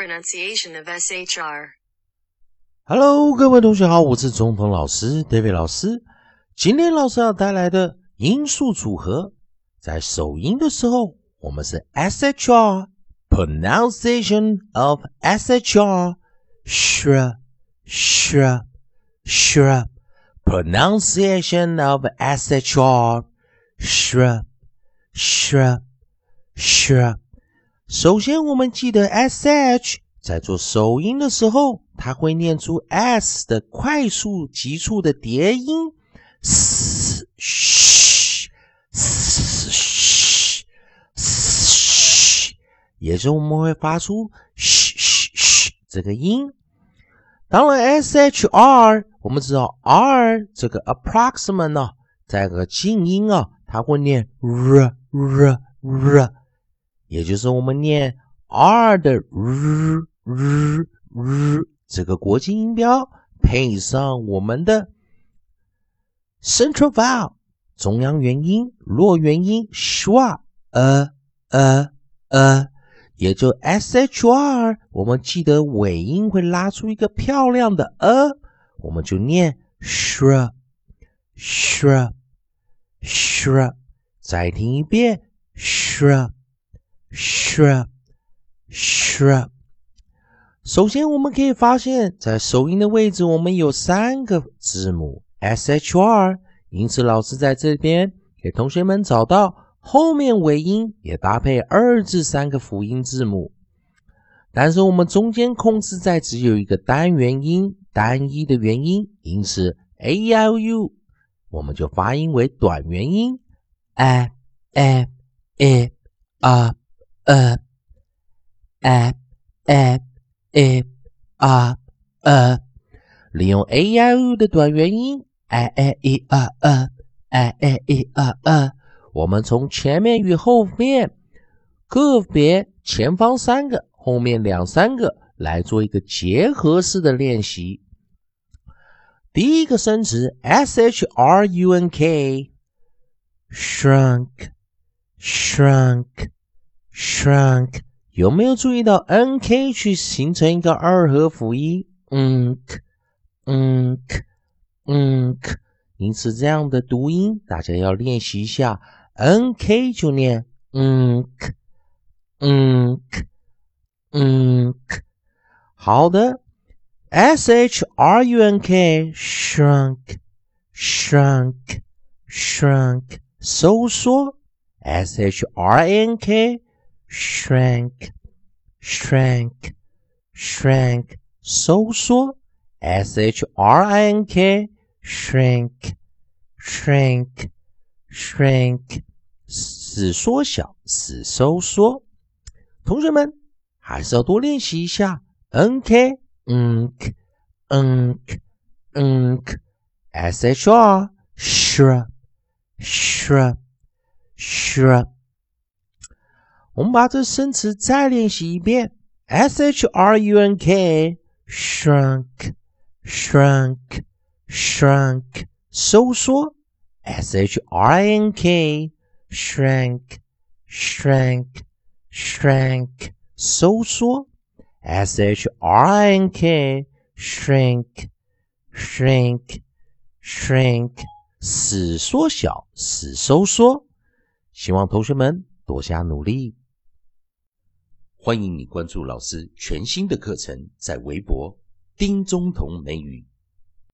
pronunciation of SHR. Hello，各位同学好，我是中通老师 David 老师。今天老师要带来的音素组合，在首音的时候，我们是 SHR pronunciation of SHR shrub shrub shrub pronunciation of SHR shrub shrub shrub。 首先，我们记得 SH 在做首音的时候，它会念出 S 的快速急促的叠音，s sh sh sh，也就是我们会发出 sh sh sh 这个音。当然，SHR 我们知道 R 这个 approximate 呢，在个静音啊，它会念 r r r，也就是我们念 R 的 r r r 这个国际音标，配上我们的 central vowel 中央元音、弱元音 schwa 呃呃呃，也就 SHR，我们记得尾音会拉出一个漂亮的呃，我们就念 shr shr shr 再听一遍 shr shr，shr。首先，我们可以发现，在首音的位置，我们有三个字母 SHR，因此老师在这边给同学们找到后面尾音也搭配二至三个辅音字母。但是我们中间控制在只有一个单元音、单一的元音，因此 a l u 我们就发音为短元音 a a a a a a a a a a，利用 a i u 的短元音 a a e a a a a e a a，我们从前面与后面个别前方三个，后面两三个来做一个结合式的练习。第一个生词 s h r u n k，shrunk shrunk。有没有注意到 n k 去形成一个二合辅音？嗯，k，嗯，k，嗯，k。因此这样的读音大家要练习一下。n k 就念嗯，k，嗯，k，嗯，k。好的，s h r u n k，shrunk，shrunk，shrunk，收缩。，shrunk。Shrank, shrank, shrank，收缩，s h r i n k, shrank, shrank, shrank，使缩小，使收缩。同学们还是要多练习一下，n k, n k, n k, n k, s h r, shrub, shrub, shrub。我们把这生词再练习一遍：s h r u n k，shrunk，shrunk，shrunk，收缩；s h r i n k，shrank，shrank，shrank，收缩；s h r i n k，shrink，shrink，shrink，使缩小，使收缩。希望同学们多加努力。欢迎你关注老师全新的课程，在微博丁中同美语。